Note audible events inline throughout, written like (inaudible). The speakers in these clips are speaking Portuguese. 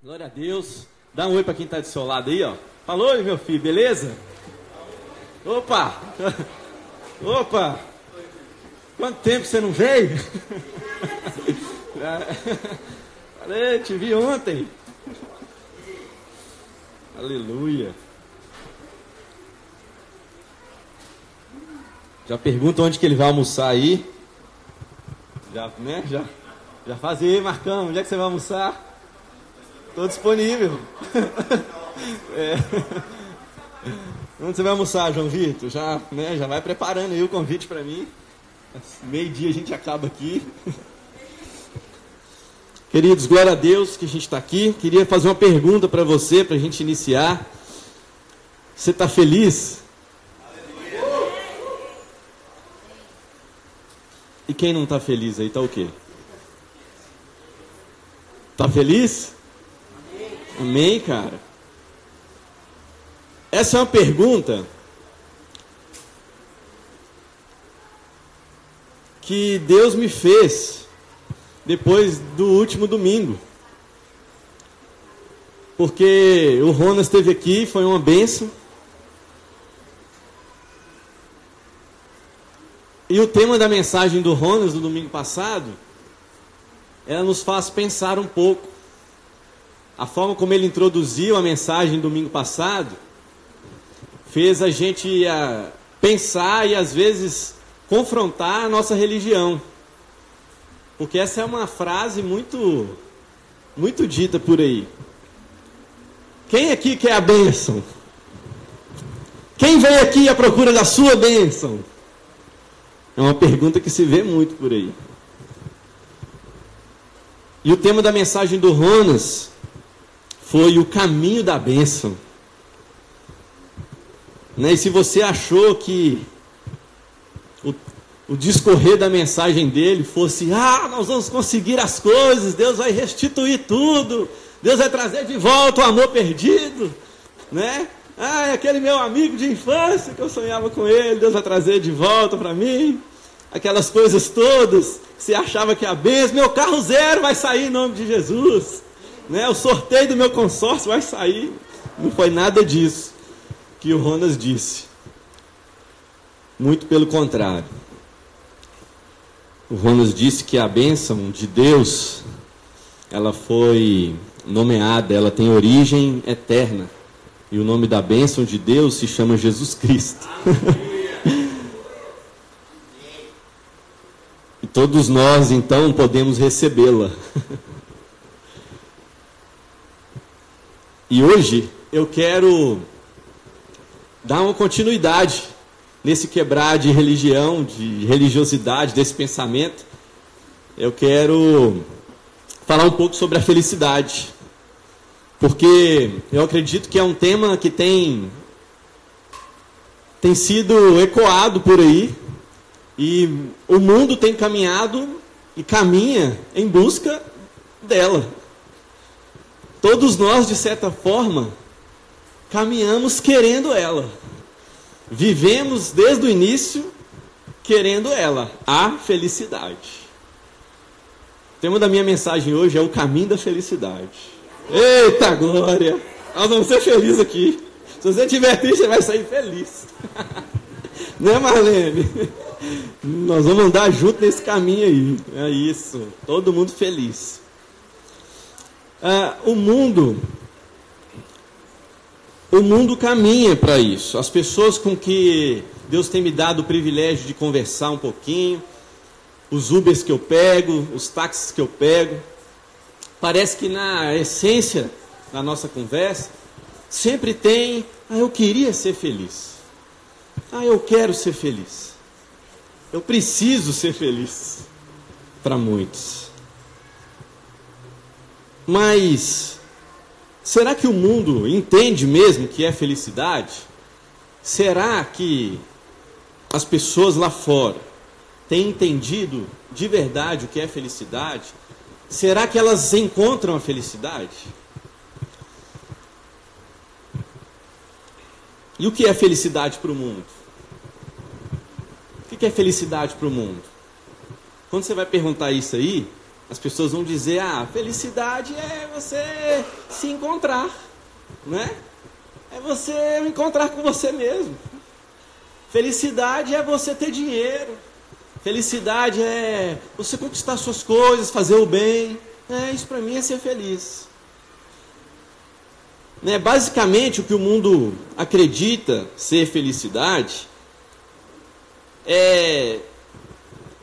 Glória a Deus. Dá um oi para quem está do seu lado aí, ó. Falou, meu filho, beleza? Opa! (laughs) Opa! Quanto tempo você não veio? Falei, (laughs) te vi ontem. Aleluia. Já pergunta onde que ele vai almoçar aí. Já, né? Já, já faz aí, Marcão, onde é que você vai almoçar? Estou disponível. É. Onde você vai almoçar, João Vitor? Já, né, já vai preparando aí o convite para mim. Meio-dia a gente acaba aqui. Queridos, glória a Deus que a gente está aqui. Queria fazer uma pergunta para você, para a gente iniciar. Você está feliz? E quem não está feliz aí, está o quê? Está feliz? Amém, cara? Essa é uma pergunta que Deus me fez depois do último domingo. Porque o Ronas esteve aqui, foi uma benção. E o tema da mensagem do Ronas do domingo passado, ela nos faz pensar um pouco. A forma como ele introduziu a mensagem domingo passado, fez a gente a, pensar e às vezes confrontar a nossa religião. Porque essa é uma frase muito muito dita por aí. Quem aqui quer a bênção? Quem vem aqui à procura da sua bênção? É uma pergunta que se vê muito por aí. E o tema da mensagem do Ronas foi o caminho da bênção. Né? E se você achou que o, o discorrer da mensagem dele fosse: ah, nós vamos conseguir as coisas, Deus vai restituir tudo, Deus vai trazer de volta o amor perdido, né? Ah, é aquele meu amigo de infância que eu sonhava com ele, Deus vai trazer de volta para mim. Aquelas coisas todas, você achava que a benção, meu carro zero vai sair em nome de Jesus. Né? O sorteio do meu consórcio vai sair. Não foi nada disso que o Ronas disse. Muito pelo contrário. O Ronas disse que a bênção de Deus, ela foi nomeada, ela tem origem eterna. E o nome da bênção de Deus se chama Jesus Cristo. (laughs) e todos nós, então, podemos recebê-la. (laughs) e hoje eu quero dar uma continuidade nesse quebrar de religião, de religiosidade, desse pensamento. Eu quero falar um pouco sobre a felicidade. Porque eu acredito que é um tema que tem tem sido ecoado por aí e o mundo tem caminhado e caminha em busca dela. Todos nós, de certa forma, caminhamos querendo ela. Vivemos desde o início querendo ela, a felicidade. O tema da minha mensagem hoje é o caminho da felicidade. Eita glória! Nós vamos ser felizes aqui. Se você estiver triste, você vai sair feliz. (laughs) né, Marlene? Nós vamos andar junto nesse caminho aí. É isso. Todo mundo feliz. Ah, o mundo. O mundo caminha para isso. As pessoas com que Deus tem me dado o privilégio de conversar um pouquinho, os Ubers que eu pego, os táxis que eu pego, Parece que na essência da nossa conversa sempre tem, ah, eu queria ser feliz. Ah, eu quero ser feliz. Eu preciso ser feliz. Para muitos. Mas será que o mundo entende mesmo que é felicidade? Será que as pessoas lá fora têm entendido de verdade o que é felicidade? Será que elas encontram a felicidade? E o que é felicidade para o mundo? O que é felicidade para o mundo? Quando você vai perguntar isso aí, As pessoas vão dizer: ah, felicidade é você se encontrar, né? É você encontrar com você mesmo. Felicidade é você ter dinheiro. Felicidade é você conquistar suas coisas, fazer o bem. É, isso para mim é ser feliz. Né, basicamente, o que o mundo acredita ser felicidade é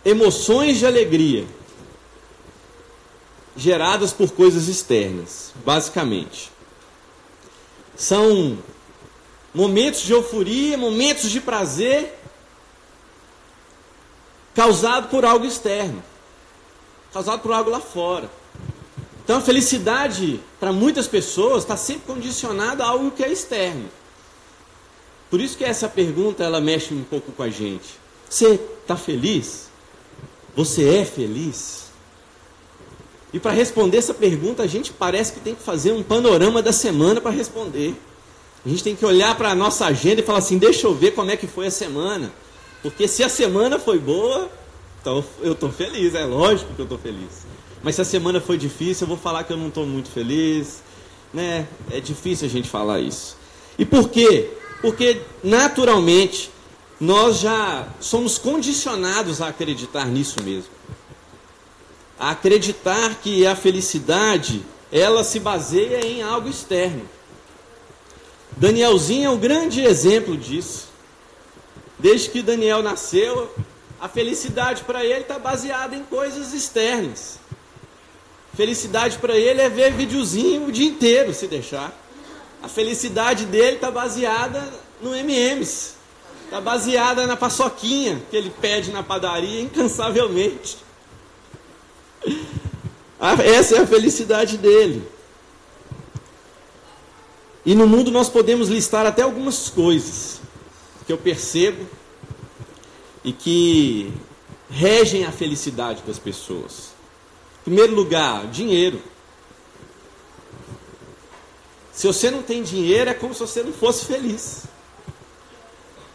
emoções de alegria geradas por coisas externas, basicamente. São momentos de euforia, momentos de prazer causado por algo externo, causado por algo lá fora. Então a felicidade para muitas pessoas está sempre condicionada a algo que é externo. Por isso que essa pergunta ela mexe um pouco com a gente. Você está feliz? Você é feliz? E para responder essa pergunta, a gente parece que tem que fazer um panorama da semana para responder. A gente tem que olhar para a nossa agenda e falar assim: deixa eu ver como é que foi a semana. Porque se a semana foi boa, então eu estou feliz, é lógico que eu estou feliz. Mas se a semana foi difícil, eu vou falar que eu não estou muito feliz. Né? É difícil a gente falar isso. E por quê? Porque naturalmente nós já somos condicionados a acreditar nisso mesmo. Acreditar que a felicidade, ela se baseia em algo externo. Danielzinho é um grande exemplo disso. Desde que Daniel nasceu, a felicidade para ele está baseada em coisas externas. Felicidade para ele é ver videozinho o dia inteiro, se deixar. A felicidade dele está baseada no MMs. Está baseada na paçoquinha que ele pede na padaria incansavelmente. Essa é a felicidade dele. E no mundo nós podemos listar até algumas coisas que eu percebo e que regem a felicidade das pessoas. Em primeiro lugar, dinheiro. Se você não tem dinheiro, é como se você não fosse feliz.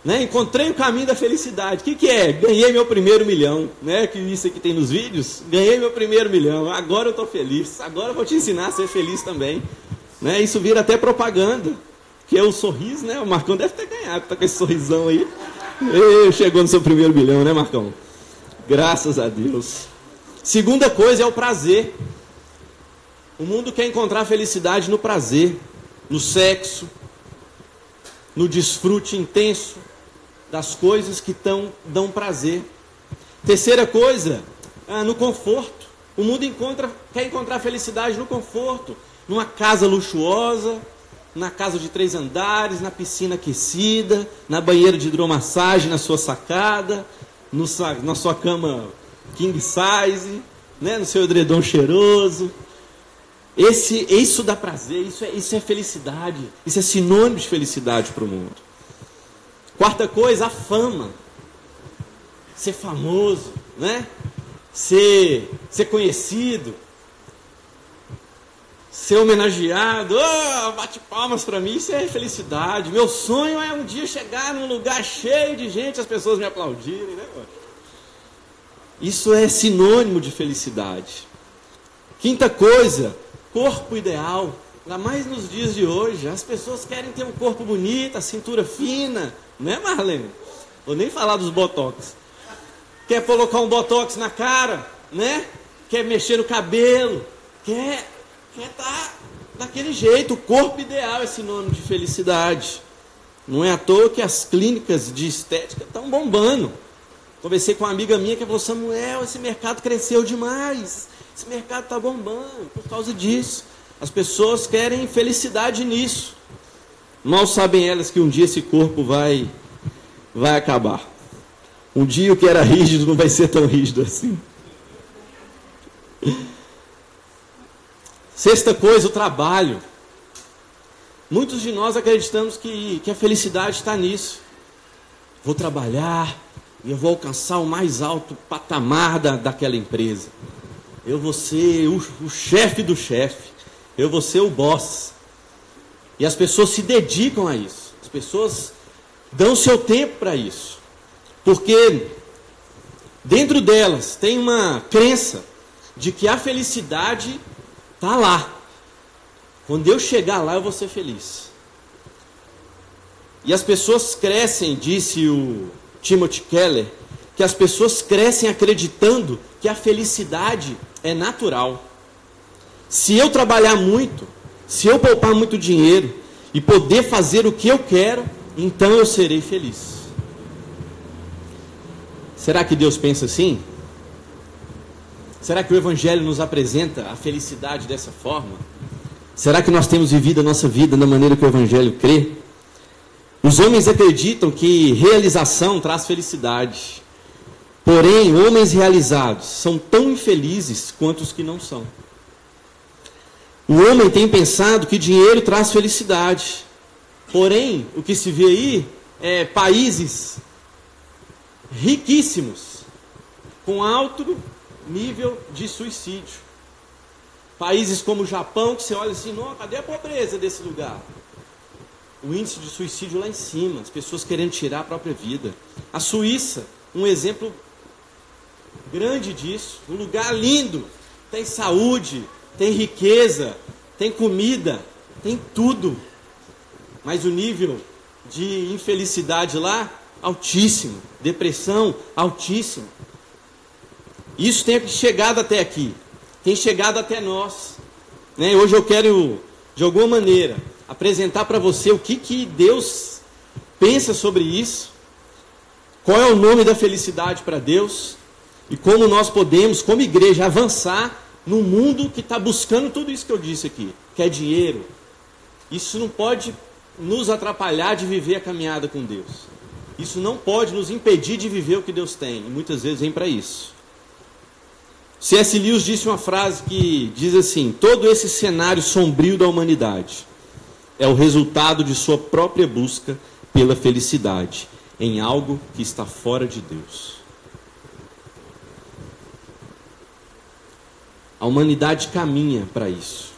Né? Encontrei o caminho da felicidade. O que, que é? Ganhei meu primeiro milhão. Né? Que isso aqui tem nos vídeos. Ganhei meu primeiro milhão. Agora eu estou feliz. Agora eu vou te ensinar a ser feliz também. Né? Isso vira até propaganda. Que é o sorriso, né? O Marcão deve ter ganhado, tá com esse sorrisão aí. Chegou no seu primeiro milhão, né, Marcão? Graças a Deus. Segunda coisa é o prazer. O mundo quer encontrar felicidade no prazer, no sexo, no desfrute intenso, das coisas que tão, dão prazer. Terceira coisa, ah, no conforto. O mundo encontra, quer encontrar felicidade no conforto, numa casa luxuosa, na casa de três andares, na piscina aquecida, na banheira de hidromassagem, na sua sacada, no, na sua cama king size, né, no seu edredom cheiroso. Esse, isso dá prazer, isso é, isso é felicidade, isso é sinônimo de felicidade para o mundo. Quarta coisa, a fama. Ser famoso, né? Ser, ser conhecido, ser homenageado, oh, bate palmas para mim, isso é felicidade. Meu sonho é um dia chegar num lugar cheio de gente, as pessoas me aplaudirem, né? Isso é sinônimo de felicidade. Quinta coisa, corpo ideal. Ainda mais nos dias de hoje, as pessoas querem ter um corpo bonito, a cintura fina, não é, Marlene? Vou nem falar dos botox. Quer colocar um botox na cara, né? Quer mexer no cabelo, quer quer tá daquele jeito. O corpo ideal é sinônimo de felicidade. Não é à toa que as clínicas de estética estão bombando. Conversei com uma amiga minha que falou: Samuel, esse mercado cresceu demais. Esse mercado está bombando por causa disso. As pessoas querem felicidade nisso. Mal sabem elas que um dia esse corpo vai, vai acabar. Um dia o que era rígido não vai ser tão rígido assim. Sexta coisa, o trabalho. Muitos de nós acreditamos que, que a felicidade está nisso. Vou trabalhar e eu vou alcançar o mais alto patamar da, daquela empresa. Eu vou ser o, o chefe do chefe. Eu vou ser o boss. E as pessoas se dedicam a isso. As pessoas dão seu tempo para isso. Porque dentro delas tem uma crença de que a felicidade está lá. Quando eu chegar lá, eu vou ser feliz. E as pessoas crescem, disse o Timothy Keller, que as pessoas crescem acreditando que a felicidade é natural. Se eu trabalhar muito, se eu poupar muito dinheiro e poder fazer o que eu quero, então eu serei feliz. Será que Deus pensa assim? Será que o Evangelho nos apresenta a felicidade dessa forma? Será que nós temos vivido a nossa vida da maneira que o Evangelho crê? Os homens acreditam que realização traz felicidade. Porém, homens realizados são tão infelizes quanto os que não são. O homem tem pensado que dinheiro traz felicidade. Porém, o que se vê aí é países riquíssimos, com alto nível de suicídio. Países como o Japão, que você olha assim, não, cadê a pobreza desse lugar? O índice de suicídio lá em cima, as pessoas querendo tirar a própria vida. A Suíça, um exemplo grande disso, um lugar lindo, tem saúde, tem riqueza, tem comida, tem tudo. Mas o nível de infelicidade lá, altíssimo. Depressão, altíssimo. Isso tem chegado até aqui. Tem chegado até nós. Né? Hoje eu quero, de alguma maneira, apresentar para você o que, que Deus pensa sobre isso. Qual é o nome da felicidade para Deus? E como nós podemos, como igreja, avançar num mundo que está buscando tudo isso que eu disse aqui, que é dinheiro. Isso não pode nos atrapalhar de viver a caminhada com Deus. Isso não pode nos impedir de viver o que Deus tem. E muitas vezes vem para isso. C.S. Lewis disse uma frase que diz assim: todo esse cenário sombrio da humanidade é o resultado de sua própria busca pela felicidade em algo que está fora de Deus. A humanidade caminha para isso.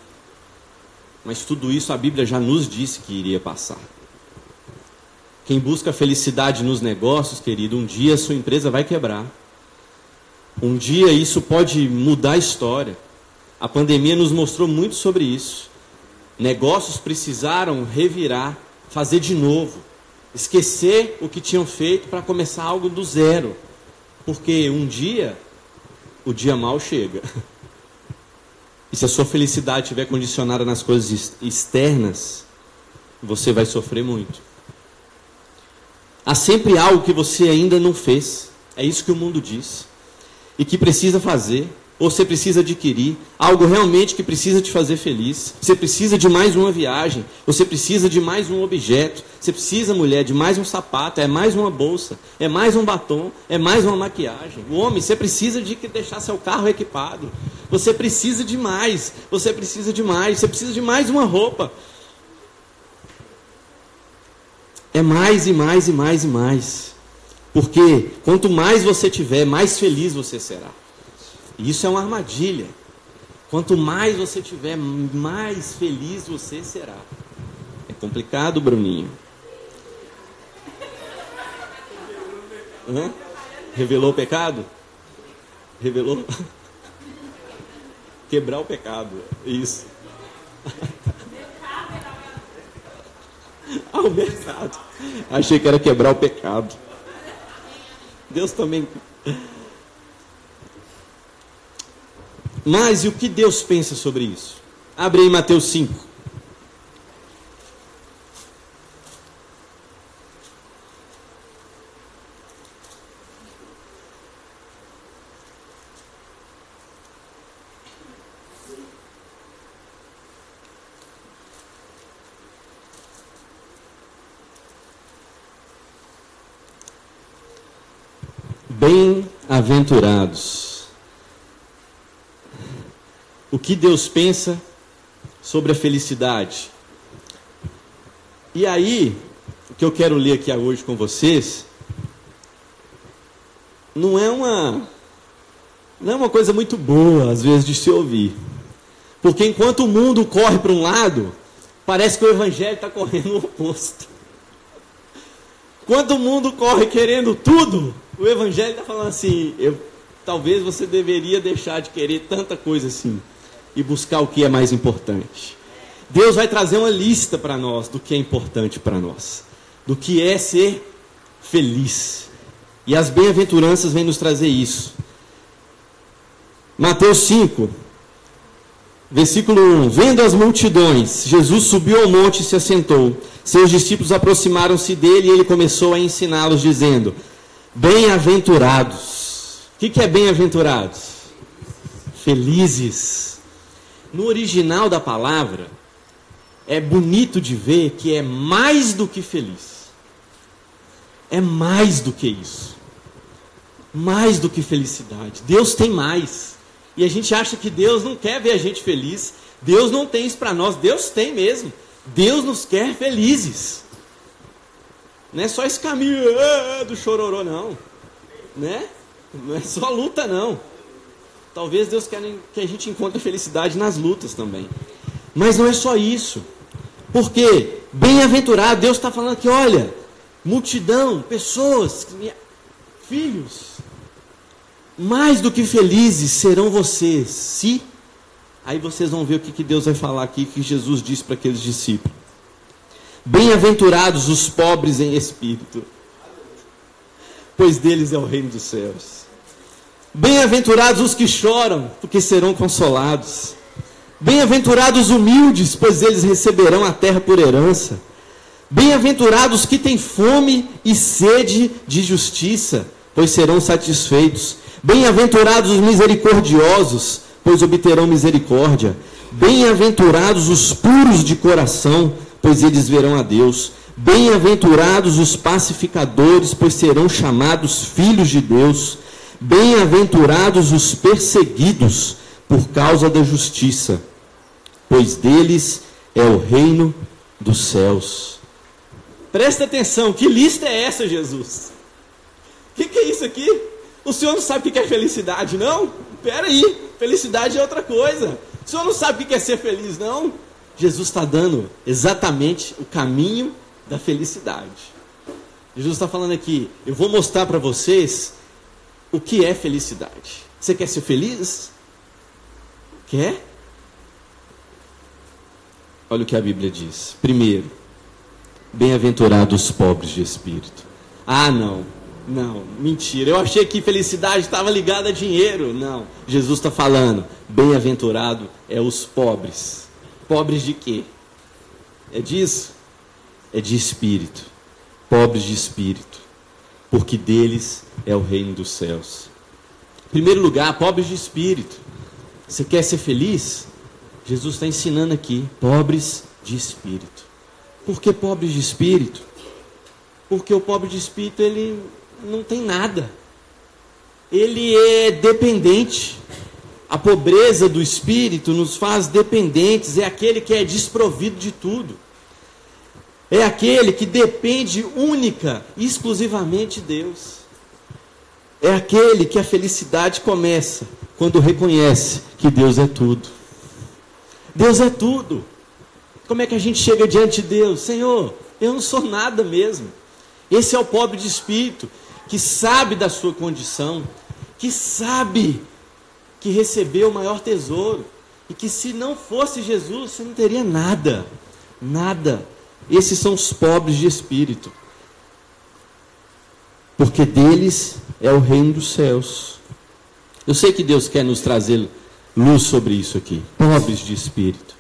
Mas tudo isso a Bíblia já nos disse que iria passar. Quem busca felicidade nos negócios, querido, um dia a sua empresa vai quebrar. Um dia isso pode mudar a história. A pandemia nos mostrou muito sobre isso. Negócios precisaram revirar, fazer de novo, esquecer o que tinham feito para começar algo do zero. Porque um dia o dia mal chega. (laughs) E se a sua felicidade estiver condicionada nas coisas externas, você vai sofrer muito. Há sempre algo que você ainda não fez. É isso que o mundo diz. E que precisa fazer, ou você precisa adquirir, algo realmente que precisa te fazer feliz. Você precisa de mais uma viagem, você precisa de mais um objeto, você precisa, mulher, de mais um sapato, é mais uma bolsa, é mais um batom, é mais uma maquiagem. O homem, você precisa de deixar seu carro equipado. Você precisa de mais, você precisa de mais, você precisa de mais uma roupa. É mais e mais e mais e mais. Porque quanto mais você tiver, mais feliz você será. E isso é uma armadilha. Quanto mais você tiver, mais feliz você será. É complicado, Bruninho. Hã? Revelou o pecado? Revelou? (laughs) Quebrar o pecado. Isso. (laughs) ao mercado. Achei que era quebrar o pecado. Deus também. Mas e o que Deus pensa sobre isso? Abre aí Mateus 5. Bem-aventurados. O que Deus pensa sobre a felicidade? E aí, o que eu quero ler aqui hoje com vocês, não é uma não é uma coisa muito boa às vezes de se ouvir. Porque enquanto o mundo corre para um lado, parece que o evangelho está correndo o oposto. Quando o mundo corre querendo tudo, o Evangelho está falando assim: eu talvez você deveria deixar de querer tanta coisa assim e buscar o que é mais importante. Deus vai trazer uma lista para nós do que é importante para nós, do que é ser feliz. E as bem-aventuranças vêm nos trazer isso. Mateus 5, versículo 1: Vendo as multidões, Jesus subiu ao monte e se assentou. Seus discípulos aproximaram-se dele e ele começou a ensiná-los, dizendo: Bem-aventurados. O que, é bem-aventurados? Felizes. No original da palavra, é bonito de ver que é mais do que feliz. É mais do que isso. Mais do que felicidade. Deus tem mais. E a gente acha que Deus não quer ver a gente feliz. Deus não tem isso para nós. Deus tem mesmo. Deus nos quer felizes. Não é só esse caminho ah, do chororô, não. Né? Não é só luta, não. Talvez Deus quer que a gente encontre felicidade nas lutas também. Mas não é só isso. Porque, bem-aventurado, Deus está falando aqui, olha, multidão, pessoas, filhos, mais do que felizes serão vocês, se. Aí vocês vão ver o que, que Deus vai falar aqui, que Jesus disse para aqueles discípulos. Bem-aventurados os pobres em espírito, pois deles é o reino dos céus. Bem-aventurados os que choram, porque serão consolados. Bem-aventurados os humildes, pois eles receberão a terra por herança. Bem-aventurados que têm fome e sede de justiça, pois serão satisfeitos. Bem-aventurados os misericordiosos, pois obterão misericórdia. Bem-aventurados os puros de coração, pois eles verão a Deus. Bem-aventurados os pacificadores, pois serão chamados filhos de Deus. Bem-aventurados os perseguidos por causa da justiça pois deles é o reino dos céus. Presta atenção, que lista é essa, Jesus? O que, que, é isso aqui? O senhor não sabe o que é felicidade, não? Espera aí, felicidade é outra coisa. O senhor não sabe o que é ser feliz, não? Jesus está dando exatamente o caminho da felicidade. Jesus está falando aqui, eu vou mostrar para vocês o que é felicidade. Você quer ser feliz? Quer? Olha o que a Bíblia diz. Primeiro, bem-aventurados os pobres de espírito. Ah, não, não, mentira. Eu achei que felicidade estava ligada a dinheiro. Não, Jesus está falando, bem-aventurado é os pobres. Pobres de quê? É disso? É de espírito. Pobres de espírito. Porque deles é o reino dos céus. Em primeiro lugar, pobres de espírito. Você quer ser feliz? Jesus está ensinando aqui, pobres de espírito. Por que pobres de espírito? Porque o pobre de espírito ele não tem nada. Ele é dependente. A pobreza do espírito nos faz dependentes, é aquele que é desprovido de tudo. É aquele que depende única e exclusivamente de Deus. É aquele que a felicidade começa quando reconhece que Deus é tudo. Deus é tudo. Como é que a gente chega diante de Deus? Senhor, eu não sou nada mesmo. Esse é o pobre de espírito que sabe da sua condição, que sabe que recebeu o maior tesouro e que se não fosse Jesus, você não teria nada. Nada. Esses são os pobres de espírito. Porque deles é o reino dos céus. Eu sei que Deus quer nos trazer luz sobre isso aqui. Pobres de espírito.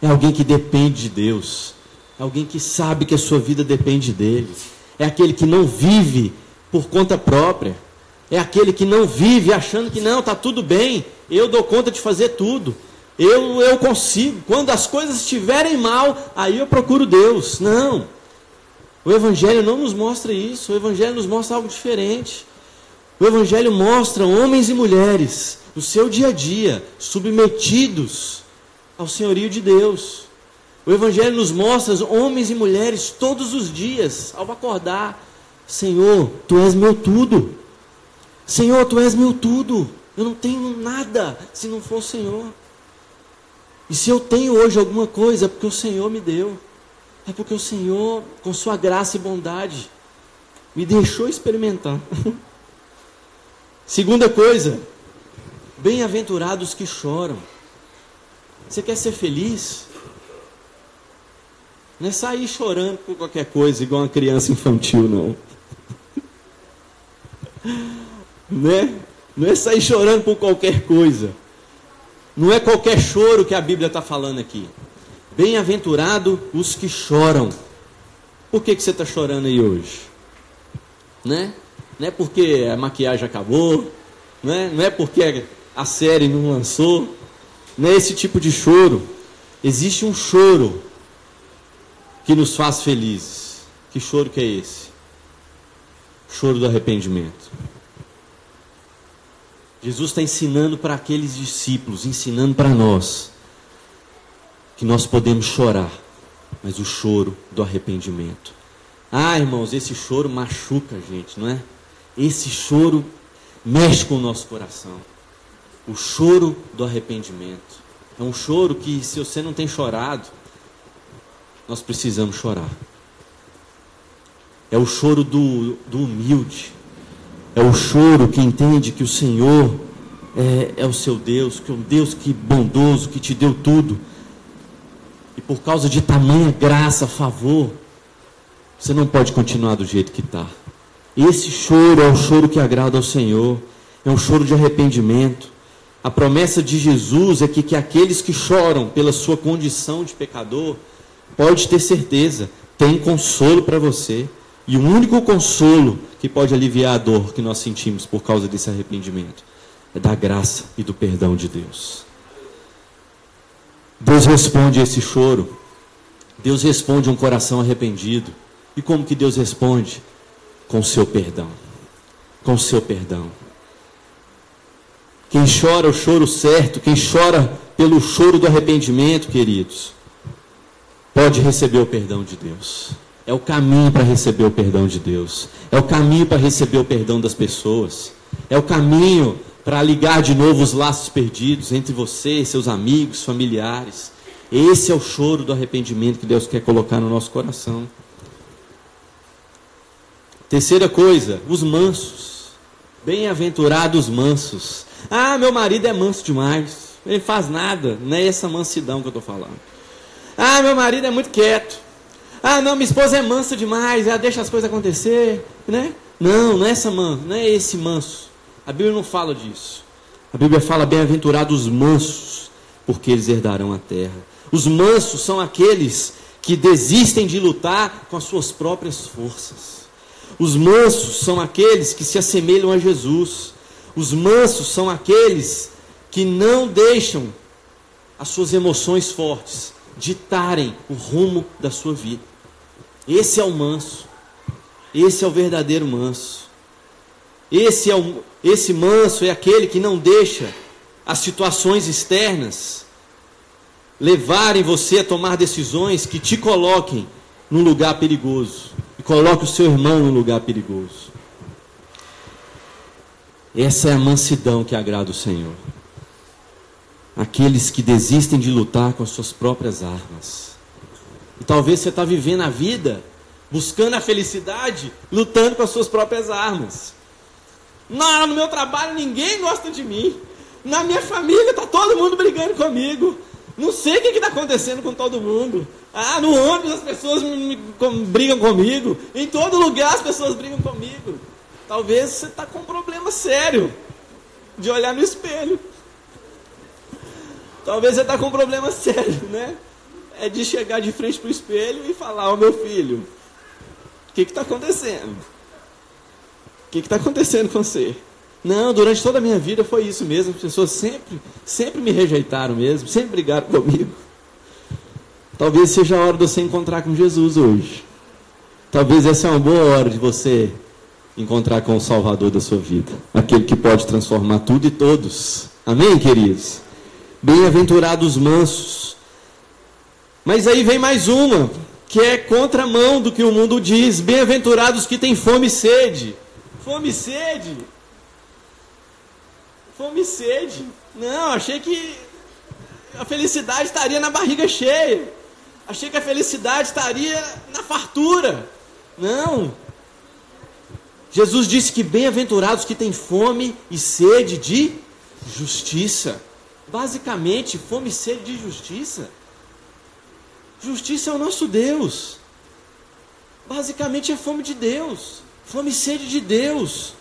É alguém que depende de Deus. É alguém que sabe que a sua vida depende dele. É aquele que não vive por conta própria. É aquele que não vive achando que não, está tudo bem, eu dou conta de fazer tudo. Eu, eu consigo. Quando as coisas estiverem mal, aí eu procuro Deus. Não. O Evangelho não nos mostra isso. O Evangelho nos mostra algo diferente. O Evangelho mostra homens e mulheres no seu dia a dia, submetidos ao senhorio de Deus. O Evangelho nos mostra homens e mulheres todos os dias, ao acordar: Senhor, tu és meu tudo. Senhor, tu és meu tudo. Eu não tenho nada se não for o Senhor. E se eu tenho hoje alguma coisa, é porque o Senhor me deu. É porque o Senhor, com sua graça e bondade, me deixou experimentar. (laughs) Segunda coisa, bem-aventurados que choram. Você quer ser feliz? Não é sair chorando por qualquer coisa, igual uma criança infantil, não. (laughs) né? Não é sair chorando por qualquer coisa. Não é qualquer choro que a Bíblia está falando aqui. Bem-aventurado os que choram. Por que, que você está chorando aí hoje? Né? Não é porque a maquiagem acabou, não é, não é porque a série não lançou, não é esse tipo de choro. Existe um choro que nos faz felizes. Que choro que é esse? Choro do arrependimento. Jesus está ensinando para aqueles discípulos, ensinando para nós, que nós podemos chorar, mas o choro do arrependimento. Ah, irmãos, esse choro machuca a gente, não é? Esse choro mexe com o nosso coração. O choro do arrependimento. É um choro que, se você não tem chorado, nós precisamos chorar. É o choro do, do humilde. É o choro que entende que o Senhor é, é o seu Deus, que é um Deus que bondoso, que te deu tudo. E por causa de tamanha graça, favor, você não pode continuar do jeito que está. Esse choro é o choro que agrada ao Senhor, é um choro de arrependimento. A promessa de Jesus é que, que aqueles que choram pela sua condição de pecador, pode ter certeza, tem consolo para você. E o único consolo que pode aliviar a dor que nós sentimos por causa desse arrependimento é da graça e do perdão de Deus. Deus responde esse choro. Deus responde um coração arrependido. E como que Deus responde? com seu perdão. Com seu perdão. Quem chora o choro certo, quem chora pelo choro do arrependimento, queridos, pode receber o perdão de Deus. É o caminho para receber o perdão de Deus. É o caminho para receber o perdão das pessoas. É o caminho para ligar de novo os laços perdidos entre você seus amigos, familiares. Esse é o choro do arrependimento que Deus quer colocar no nosso coração. Terceira coisa, os mansos. Bem-aventurados mansos. Ah, meu marido é manso demais. Ele faz nada. Não é essa mansidão que eu estou falando. Ah, meu marido é muito quieto. Ah, não, minha esposa é mansa demais. Ela deixa as coisas acontecer. Né? Não, não é essa man, não é esse manso. A Bíblia não fala disso. A Bíblia fala bem-aventurados mansos, porque eles herdarão a terra. Os mansos são aqueles que desistem de lutar com as suas próprias forças. Os mansos são aqueles que se assemelham a Jesus. Os mansos são aqueles que não deixam as suas emoções fortes ditarem o rumo da sua vida. Esse é o manso. Esse é o verdadeiro manso. Esse é o esse manso é aquele que não deixa as situações externas levarem você a tomar decisões que te coloquem num lugar perigoso e coloque o seu irmão no lugar perigoso. Essa é a mansidão que agrada o Senhor. Aqueles que desistem de lutar com as suas próprias armas. E talvez você está vivendo a vida buscando a felicidade, lutando com as suas próprias armas. Não, no meu trabalho ninguém gosta de mim. Na minha família está todo mundo brigando comigo. Não sei o que está acontecendo com todo mundo. Ah, no ônibus as pessoas me, com, brigam comigo. Em todo lugar as pessoas brigam comigo. Talvez você está com um problema sério de olhar no espelho. Talvez você está com um problema (laughs) sério, né? É de chegar de frente para o espelho e falar, ó oh, meu filho, o que está acontecendo? O que está acontecendo com você? Não, durante toda a minha vida foi isso mesmo. As pessoas sempre, sempre me rejeitaram mesmo, sempre brigaram comigo. Talvez seja a hora de você encontrar com Jesus hoje. Talvez essa é uma boa hora de você encontrar com o Salvador da sua vida, aquele que pode transformar tudo e todos. Amém, queridos? Bem-aventurados mansos. Mas aí vem mais uma, que é contramão do que o mundo diz. Bem-aventurados que têm fome e sede. Fome e sede? Fome e sede. Não, achei que a felicidade estaria na barriga cheia. Achei que a felicidade estaria na fartura. Não. Jesus disse que bem-aventurados que têm fome e sede de justiça. Basicamente, fome e sede de justiça. Justiça é o nosso Deus. Basicamente é fome de Deus. Fome e sede de Deus.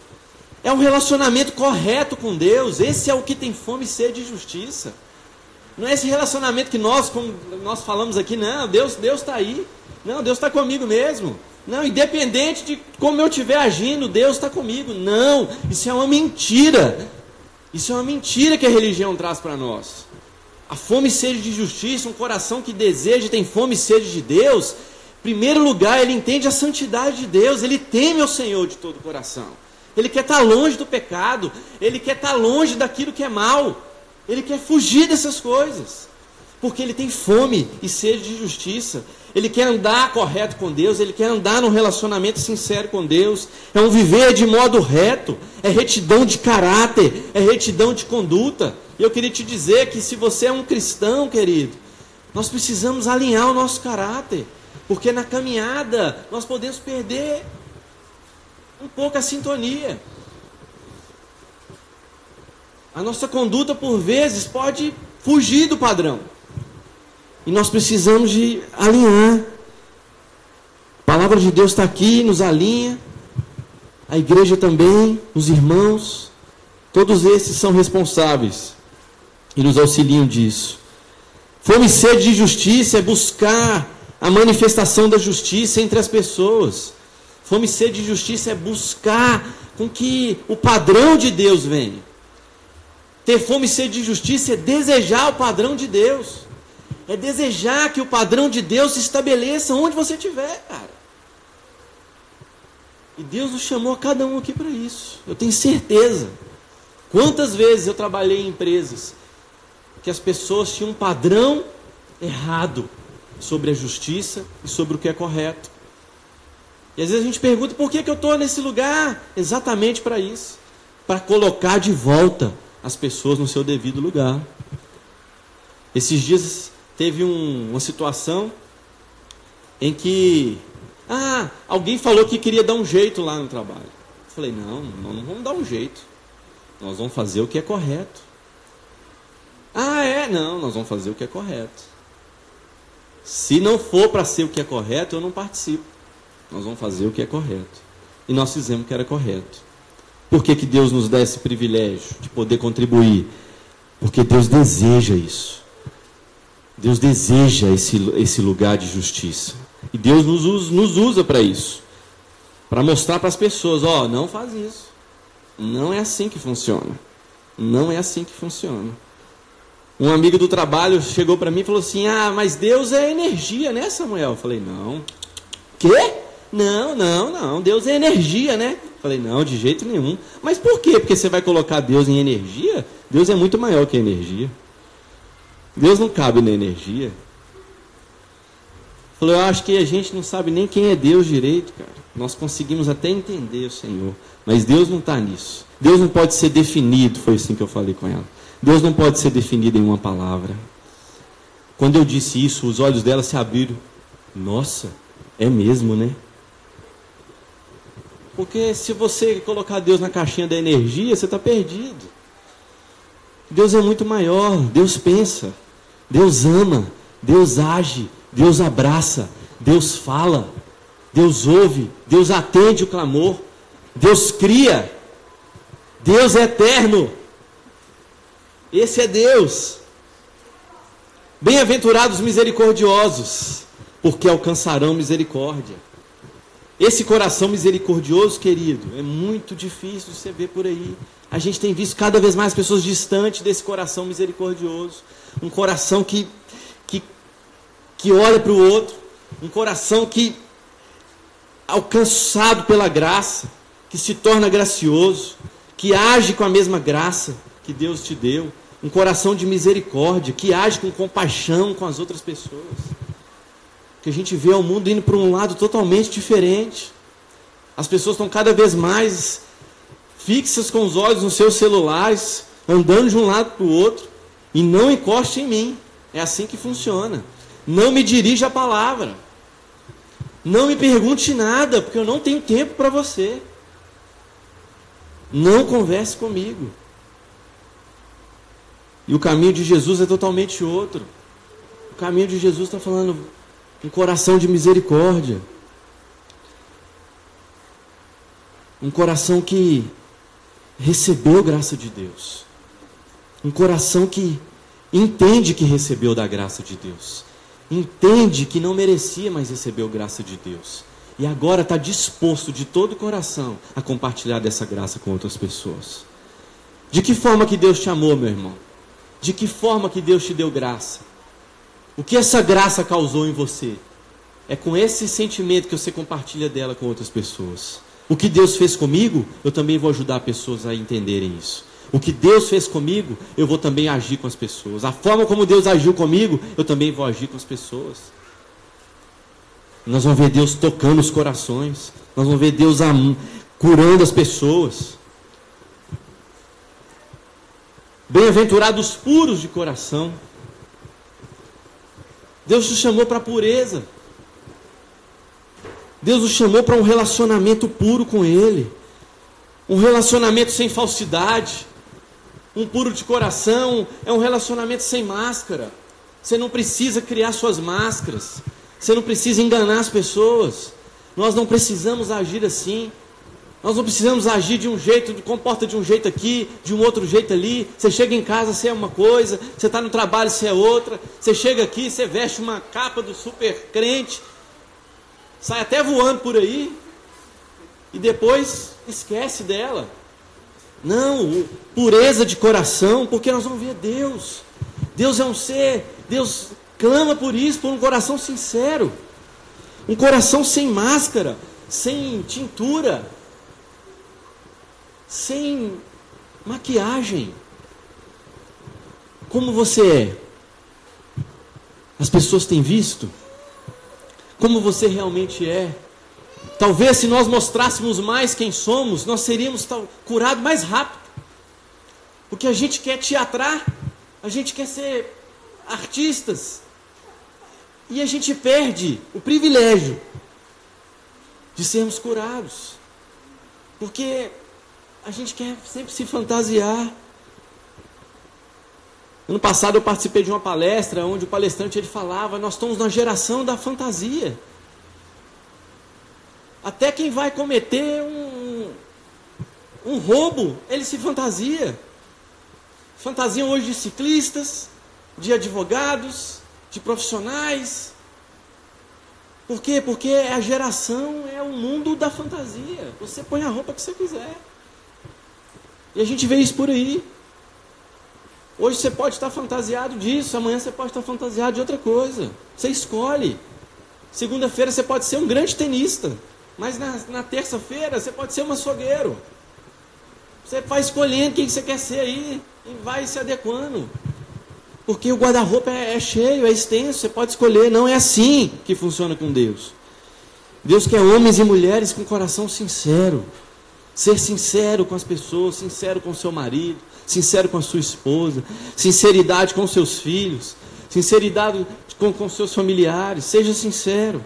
É um relacionamento correto com Deus. Esse é o que tem fome e sede de justiça. Não é esse relacionamento que nós, como nós falamos aqui, não, Deus Deus está aí. Não, Deus está comigo mesmo. Não, independente de como eu estiver agindo, Deus está comigo. Não, isso é uma mentira. Isso é uma mentira que a religião traz para nós. A fome e sede de justiça, um coração que deseja tem fome e sede de Deus, em primeiro lugar, ele entende a santidade de Deus, ele teme ao Senhor de todo o coração. Ele quer estar longe do pecado, ele quer estar longe daquilo que é mal, ele quer fugir dessas coisas, porque ele tem fome e sede de justiça. Ele quer andar correto com Deus, ele quer andar num relacionamento sincero com Deus. É um viver de modo reto, é retidão de caráter, é retidão de conduta. E eu queria te dizer que se você é um cristão, querido, nós precisamos alinhar o nosso caráter, porque na caminhada nós podemos perder um pouco a sintonia. A nossa conduta, por vezes, pode fugir do padrão. E nós precisamos de alinhar. A palavra de Deus está aqui, nos alinha. A igreja também, os irmãos. Todos esses são responsáveis e nos auxiliam disso. Fome e sede de justiça é buscar a manifestação da justiça entre as pessoas. Fome e sede de justiça é buscar com que o padrão de Deus venha. Ter fome e sede de justiça é desejar o padrão de Deus. É desejar que o padrão de Deus se estabeleça onde você estiver, cara. E Deus nos chamou a cada um aqui para isso. Eu tenho certeza. Quantas vezes eu trabalhei em empresas que as pessoas tinham um padrão errado sobre a justiça e sobre o que é correto. E às vezes a gente pergunta por que, que eu estou nesse lugar? Exatamente para isso para colocar de volta as pessoas no seu devido lugar. Esses dias teve um, uma situação em que ah, alguém falou que queria dar um jeito lá no trabalho. Eu falei, não, nós não vamos dar um jeito. Nós vamos fazer o que é correto. Ah, é? Não, nós vamos fazer o que é correto. Se não for para ser o que é correto, eu não participo. Nós vamos fazer o que é correto. E nós fizemos o que era correto. Por que, que Deus nos dá esse privilégio de poder contribuir? Porque Deus deseja isso. Deus deseja esse, esse lugar de justiça. E Deus nos usa, nos usa para isso. Para mostrar para as pessoas: ó, oh, não faz isso. Não é assim que funciona. Não é assim que funciona. Um amigo do trabalho chegou para mim e falou assim: Ah, mas Deus é energia, né, Samuel? Eu falei: Não. Quê? Não, não, não. Deus é energia, né? Eu falei: Não, de jeito nenhum. Mas por quê? Porque você vai colocar Deus em energia? Deus é muito maior que energia. Deus não cabe na energia. Falou, eu acho que a gente não sabe nem quem é Deus direito, cara. Nós conseguimos até entender o Senhor, mas Deus não está nisso. Deus não pode ser definido, foi assim que eu falei com ela. Deus não pode ser definido em uma palavra. Quando eu disse isso, os olhos dela se abriram. Nossa, é mesmo, né? Porque se você colocar Deus na caixinha da energia, você está perdido. Deus é muito maior, Deus pensa, Deus ama, Deus age, Deus abraça, Deus fala, Deus ouve, Deus atende o clamor, Deus cria, Deus é eterno. Esse é Deus. Bem-aventurados misericordiosos, porque alcançarão misericórdia. Esse coração misericordioso, querido, é muito difícil de você ver por aí. A gente tem visto cada vez mais pessoas distantes desse coração misericordioso. Um coração que, que, que olha para o outro. Um coração que, alcançado pela graça, que se torna gracioso, que age com a mesma graça que Deus te deu. Um coração de misericórdia, que age com compaixão com as outras pessoas que a gente vê o mundo indo para um lado totalmente diferente. As pessoas estão cada vez mais fixas com os olhos nos seus celulares, andando de um lado para o outro, e não encoste em mim. É assim que funciona. Não me dirija a palavra. Não me pergunte nada, porque eu não tenho tempo para você. Não converse comigo. E o caminho de Jesus é totalmente outro. O caminho de Jesus está falando um coração de misericórdia. Um coração que recebeu graça de Deus. Um coração que entende que recebeu da graça de Deus. Entende que não merecia, mas recebeu graça de Deus. E agora está disposto de todo o coração a compartilhar dessa graça com outras pessoas. De que forma que Deus te amou, meu irmão? De que forma que Deus te deu graça? O que essa graça causou em você? É com esse sentimento que você compartilha dela com outras pessoas. O que Deus fez comigo, eu também vou ajudar pessoas a entenderem isso. O que Deus fez comigo, eu vou também agir com as pessoas. A forma como Deus agiu comigo, eu também vou agir com as pessoas. Nós vamos ver Deus tocando os corações. Nós vamos ver Deus curando as pessoas. Bem-aventurados puros de coração. Deus nos chamou para a pureza. Deus nos chamou para um relacionamento puro com Ele. Um relacionamento sem falsidade. Um puro de coração é um relacionamento sem máscara. Você não precisa criar suas máscaras. Você não precisa enganar as pessoas. Nós não precisamos agir assim. Nós não precisamos agir de um jeito, comporta de um jeito aqui, de um outro jeito ali. Você chega em casa, você é uma coisa, você está no trabalho, você é outra. Você chega aqui, você veste uma capa do super crente, sai até voando por aí, e depois esquece dela. Não, pureza de coração, porque nós vamos ver Deus. Deus é um ser, Deus clama por isso, por um coração sincero. Um coração sem máscara, sem tintura sem maquiagem. Como você é? As pessoas têm visto? Como você realmente é? Talvez se nós mostrássemos mais quem somos, nós seríamos curados mais rápido. Porque a gente quer teatrar, a gente quer ser artistas. E a gente perde o privilégio de sermos curados. Porque a gente quer sempre se fantasiar. Ano passado eu participei de uma palestra onde o palestrante ele falava: nós estamos na geração da fantasia. Até quem vai cometer um, um roubo, ele se fantasia. Fantasiam hoje de ciclistas, de advogados, de profissionais. Por quê? Porque a geração é o mundo da fantasia. Você põe a roupa que você quiser. E a gente vê isso por aí. Hoje você pode estar fantasiado disso, amanhã você pode estar fantasiado de outra coisa. Você escolhe. Segunda-feira você pode ser um grande tenista, mas na, na terça-feira você pode ser um açougueiro. Você vai escolhendo quem você quer ser aí e vai se adequando. Porque o guarda-roupa é, é cheio, é extenso, você pode escolher. Não é assim que funciona com Deus. Deus quer homens e mulheres com coração sincero. Ser sincero com as pessoas, sincero com seu marido, sincero com a sua esposa, sinceridade com seus filhos, sinceridade com, com seus familiares. Seja sincero.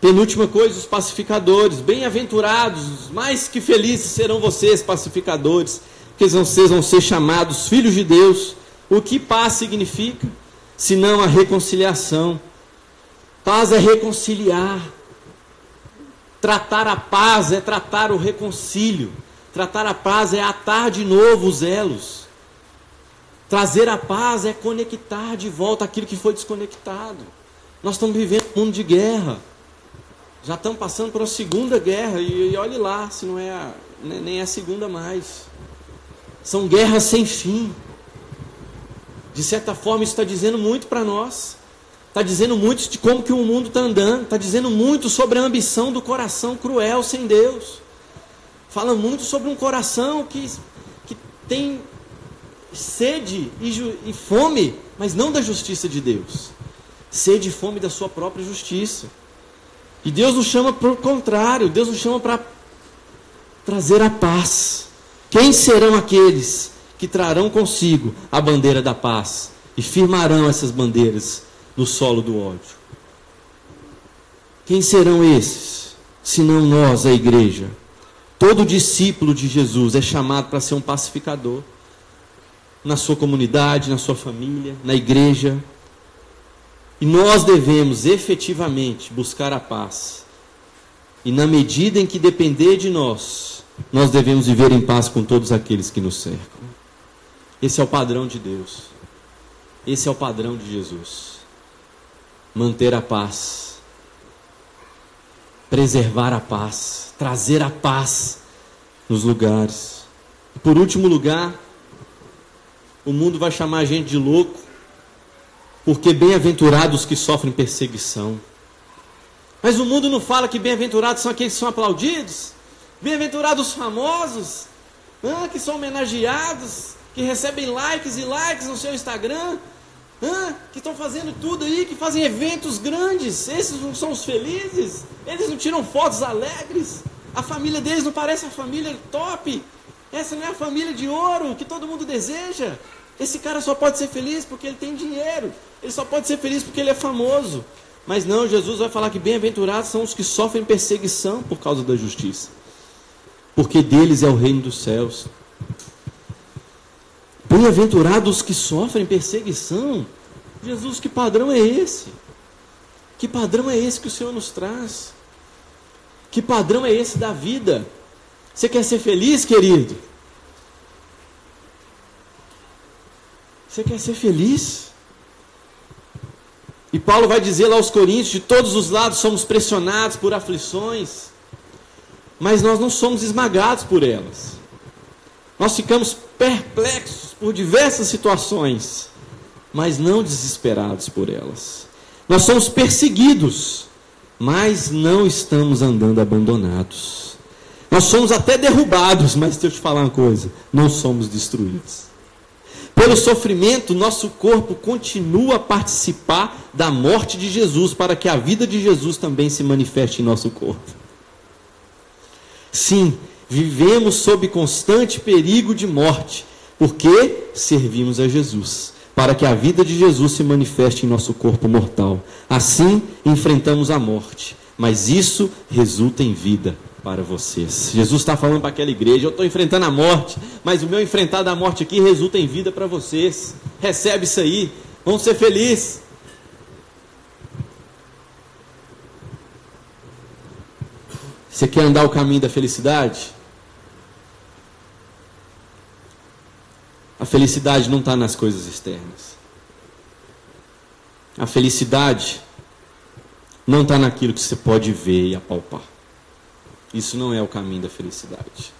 Penúltima coisa, os pacificadores. Bem-aventurados, mais que felizes serão vocês, pacificadores, porque vocês vão ser chamados filhos de Deus. O que paz significa? Senão a reconciliação. Paz é reconciliar. Tratar a paz é tratar o reconcílio. Tratar a paz é atar de novo os elos. Trazer a paz é conectar de volta aquilo que foi desconectado. Nós estamos vivendo um mundo de guerra. Já estamos passando por uma segunda guerra. E, e olhe lá, se não é a, né, nem é a segunda mais. São guerras sem fim. De certa forma, isso está dizendo muito para nós. Está dizendo muito de como que o mundo está andando. Está dizendo muito sobre a ambição do coração cruel sem Deus. Fala muito sobre um coração que, que tem sede e, e fome, mas não da justiça de Deus. Sede e fome da sua própria justiça. E Deus nos chama para o contrário. Deus nos chama para trazer a paz. Quem serão aqueles que trarão consigo a bandeira da paz e firmarão essas bandeiras no solo do ódio. Quem serão esses? senão nós, a igreja. Todo discípulo de Jesus é chamado para ser um pacificador na sua comunidade, na sua família, na igreja. E nós devemos efetivamente buscar a paz. E na medida em que depender de nós, nós devemos viver em paz com todos aqueles que nos cercam. Esse é o padrão de Deus. Esse é o padrão de Jesus. Manter a paz. Preservar a paz. Trazer a paz nos lugares. E por último lugar, o mundo vai chamar a gente de louco, porque bem-aventurados que sofrem perseguição. Mas o mundo não fala que bem-aventurados são aqueles que são aplaudidos, bem-aventurados os famosos, ah, que são homenageados, que recebem likes e likes no seu Instagram, ah, que estão fazendo tudo aí, que fazem eventos grandes. Esses não são os felizes, eles não tiram fotos alegres, a família deles não parece a família top. Essa não é a família de ouro que todo mundo deseja. Esse cara só pode ser feliz porque ele tem dinheiro. Ele só pode ser feliz porque ele é famoso. Mas não, Jesus vai falar que bem-aventurados são os que sofrem perseguição por causa da justiça. Porque deles é o reino dos céus. Bem-aventurados os que sofrem perseguição. Jesus, que padrão é esse? Que padrão é esse que o Senhor nos traz? Que padrão é esse da vida? Você quer ser feliz, querido? Você quer ser feliz? E Paulo vai dizer lá aos Coríntios: de todos os lados somos pressionados por aflições, mas nós não somos esmagados por elas. Nós ficamos perplexos por diversas situações, mas não desesperados por elas. Nós somos perseguidos, mas não estamos andando abandonados. Nós somos até derrubados, mas deixa eu te falar uma coisa: não somos destruídos. Pelo sofrimento, nosso corpo continua a participar da morte de Jesus, para que a vida de Jesus também se manifeste em nosso corpo. Sim, vivemos sob constante perigo de morte, porque servimos a Jesus, para que a vida de Jesus se manifeste em nosso corpo mortal. Assim, enfrentamos a morte, mas isso resulta em vida para vocês. Jesus está falando para aquela igreja: eu estou enfrentando a morte, mas o meu enfrentar da morte aqui resulta em vida para vocês. Recebe isso aí, vão ser felizes. Você quer andar o caminho da felicidade? A felicidade não está nas coisas externas. A felicidade não está naquilo que você pode ver e apalpar. Isso não é o caminho da felicidade.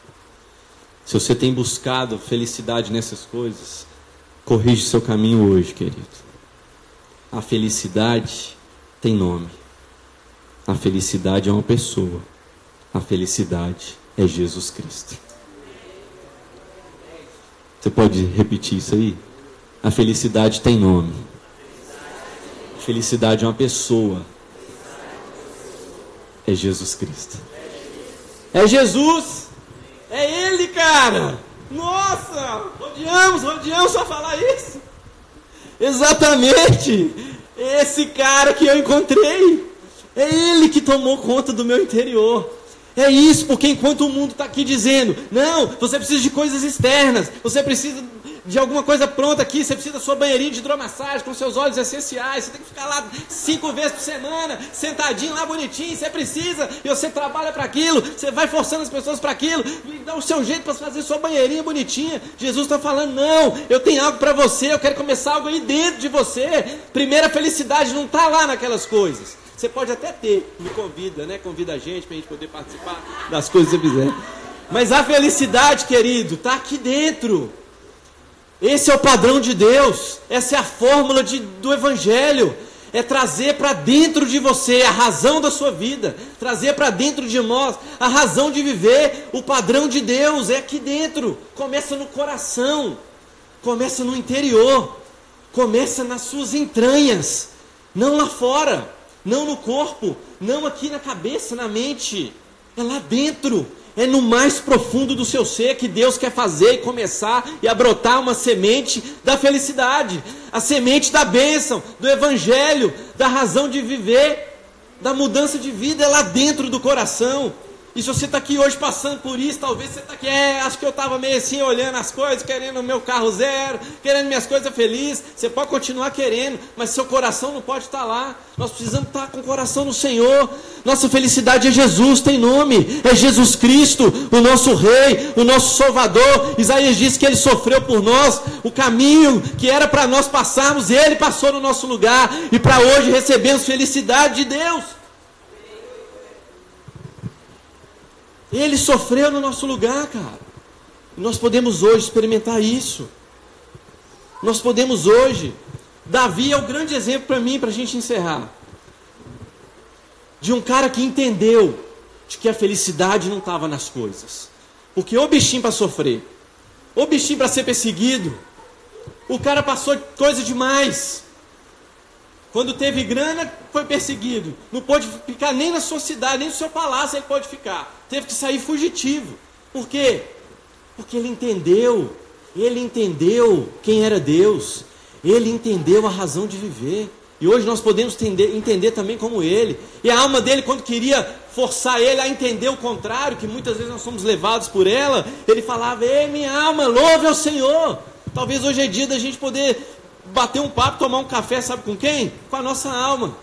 Se você tem buscado felicidade nessas coisas, corrige seu caminho hoje, querido. A felicidade tem nome. A felicidade é uma pessoa. A felicidade é Jesus Cristo. Você pode repetir isso aí? A felicidade tem nome. Felicidade é uma pessoa. É Jesus Cristo. É Jesus. É Ele, cara. Nossa, rodeamos, rodeamos só falar isso. Exatamente. Esse cara que eu encontrei. É Ele que tomou conta do meu interior. É isso, porque enquanto o mundo está aqui dizendo, não, você precisa de coisas externas, você precisa de alguma coisa pronta aqui, você precisa da sua banheirinha de hidromassagem com seus óleos essenciais, você tem que ficar lá cinco vezes por semana, sentadinho lá bonitinho, você precisa, e você trabalha para aquilo, você vai forçando as pessoas para aquilo, e dá o seu jeito para fazer sua banheirinha bonitinha. Jesus está falando, não, eu tenho algo para você, eu quero começar algo aí dentro de você. Primeira felicidade não está lá naquelas coisas. Você pode até ter, me convida, né? Convida a gente para a gente poder participar das coisas que você fizer. Mas a felicidade, querido, está aqui dentro. Esse é o padrão de Deus, essa é a fórmula de, do Evangelho. É trazer para dentro de você a razão da sua vida, trazer para dentro de nós a razão de viver, o padrão de Deus é aqui dentro. Começa no coração, começa no interior, começa nas suas entranhas, não lá fora, não no corpo, não aqui na cabeça, na mente, é lá dentro é no mais profundo do seu ser que Deus quer fazer e começar e a brotar uma semente da felicidade, a semente da bênção, do evangelho, da razão de viver. da mudança de vida é lá dentro do coração. E se você está aqui hoje passando por isso, talvez você está aqui, é, acho que eu estava meio assim olhando as coisas, querendo o meu carro zero, querendo minhas coisas felizes. Você pode continuar querendo, mas seu coração não pode estar tá lá. Nós precisamos estar tá com o coração no Senhor. Nossa felicidade é Jesus, tem nome, é Jesus Cristo, o nosso Rei, o nosso Salvador. Isaías diz que ele sofreu por nós, o caminho que era para nós passarmos, ele passou no nosso lugar, e para hoje recebemos felicidade de Deus. Ele sofreu no nosso lugar, cara. E nós podemos hoje experimentar isso. Nós podemos hoje. Davi é o grande exemplo para mim, para a gente encerrar. De um cara que entendeu de que a felicidade não estava nas coisas. Porque o bichinho para sofrer, o bichinho para ser perseguido, o cara passou coisa demais. Quando teve grana, foi perseguido. Não pôde ficar nem na sua cidade, nem no seu palácio ele pode ficar. Teve que sair fugitivo. Por quê? Porque ele entendeu. Ele entendeu quem era Deus. Ele entendeu a razão de viver. E hoje nós podemos entender, entender também como ele. E a alma dele, quando queria forçar ele a entender o contrário, que muitas vezes nós somos levados por ela, ele falava: Ei, minha alma, louve ao Senhor. Talvez hoje é dia da gente poder bater um papo, tomar um café, sabe com quem? Com a nossa alma.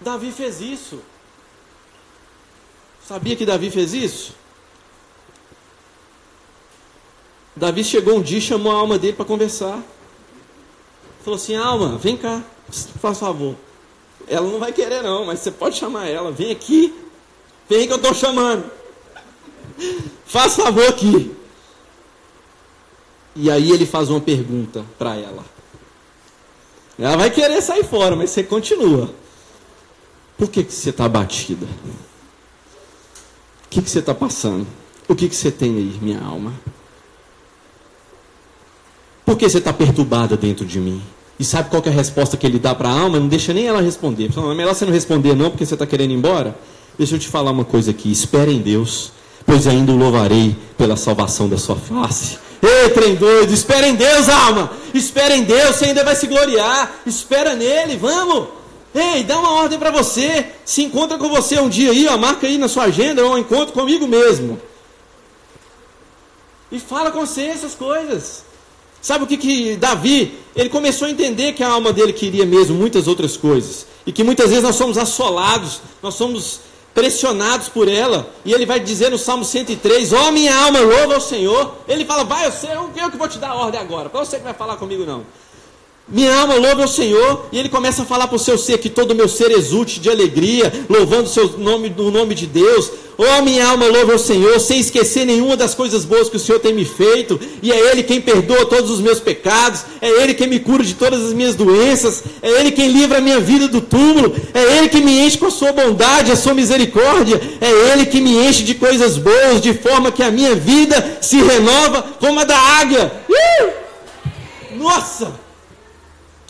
Davi fez isso. Sabia que Davi fez isso? Davi chegou um dia e chamou a alma dele para conversar. Falou assim: Alma, vem cá, faz favor. Ela não vai querer, não, mas você pode chamar ela. Vem aqui. Vem que eu estou chamando. Faz favor aqui. E aí ele faz uma pergunta para ela. Ela vai querer sair fora, mas você continua. Por que, que você está abatida? O que, que você está passando? O que, que você tem aí, minha alma? Por que você está perturbada dentro de mim? E sabe qual é a resposta que ele dá para a alma? Não deixa nem ela responder. Não, é melhor você não responder, não, porque você está querendo ir embora. Deixa eu te falar uma coisa aqui. Espere em Deus, pois ainda o louvarei pela salvação da sua face. Ei, trem doido, espera em Deus, alma. Espera em Deus, você ainda vai se gloriar. Espera nele, vamos. Ei, dá uma ordem para você. Se encontra com você um dia aí, ó, marca aí na sua agenda um encontro comigo mesmo. E fala com você essas coisas. Sabe o que, que Davi, ele começou a entender que a alma dele queria mesmo muitas outras coisas. E que muitas vezes nós somos assolados, nós somos pressionados por ela. E ele vai dizer no Salmo 103: Ó oh, minha alma, louva ao Senhor. Ele fala: Vai, eu sei, eu, eu que vou te dar a ordem agora. Para você que vai falar comigo, não. Minha alma louva ao Senhor, e ele começa a falar para o seu ser que todo o meu ser exulte de alegria, louvando o seu nome, o nome de Deus. Oh, minha alma louva ao Senhor, sem esquecer nenhuma das coisas boas que o Senhor tem me feito, e é Ele quem perdoa todos os meus pecados, é Ele quem me cura de todas as minhas doenças, é Ele quem livra a minha vida do túmulo, é Ele que me enche com a sua bondade, a sua misericórdia, é Ele que me enche de coisas boas, de forma que a minha vida se renova como a da águia. Uh! Nossa!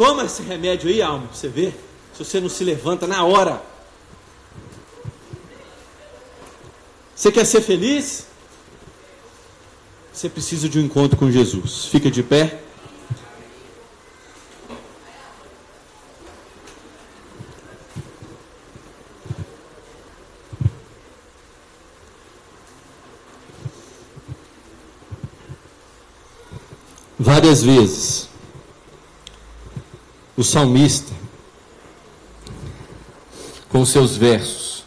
Toma esse remédio aí, alma, pra você ver. Se você não se levanta na hora. Você quer ser feliz? Você precisa de um encontro com Jesus. Fica de pé. Várias vezes o salmista, com seus versos,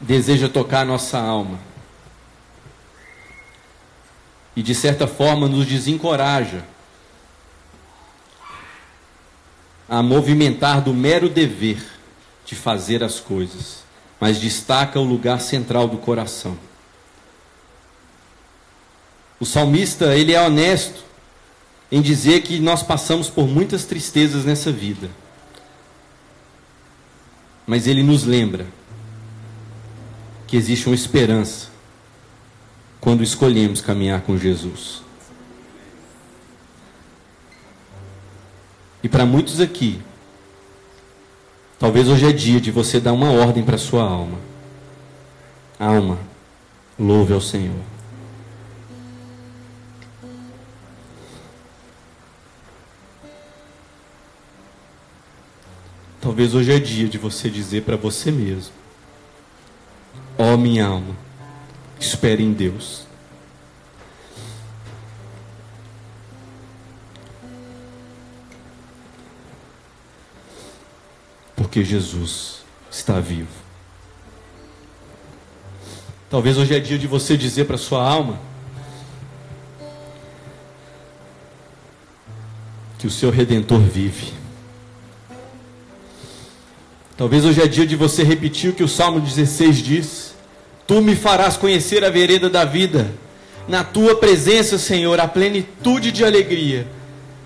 deseja tocar nossa alma e, de certa forma, nos desencoraja a movimentar do mero dever de fazer as coisas, mas destaca o lugar central do coração. O salmista, ele é honesto em dizer que nós passamos por muitas tristezas nessa vida. Mas ele nos lembra que existe uma esperança quando escolhemos caminhar com Jesus. E para muitos aqui, talvez hoje é dia de você dar uma ordem para sua alma. Alma, louve ao Senhor. Talvez hoje é dia de você dizer para você mesmo: Ó oh, minha alma, espere em Deus. Porque Jesus está vivo. Talvez hoje é dia de você dizer para sua alma que o seu redentor vive. Talvez hoje é dia de você repetir o que o Salmo 16 diz: Tu me farás conhecer a vereda da vida. Na tua presença, Senhor, há plenitude de alegria,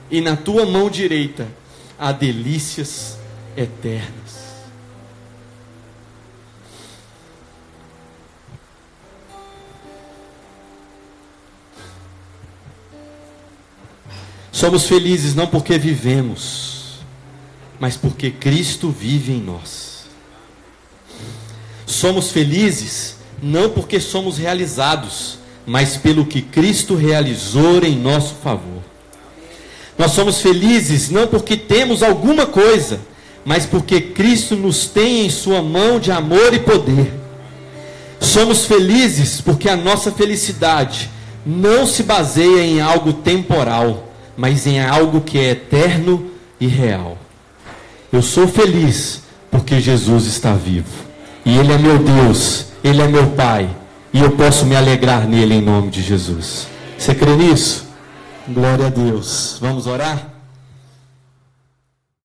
e na tua mão direita há delícias eternas. Somos felizes não porque vivemos, mas porque Cristo vive em nós. Somos felizes não porque somos realizados, mas pelo que Cristo realizou em nosso favor. Nós somos felizes não porque temos alguma coisa, mas porque Cristo nos tem em Sua mão de amor e poder. Somos felizes porque a nossa felicidade não se baseia em algo temporal, mas em algo que é eterno e real. Eu sou feliz porque Jesus está vivo. E Ele é meu Deus, Ele é meu Pai. E eu posso me alegrar nele em nome de Jesus. Você crê nisso? Glória a Deus. Vamos orar?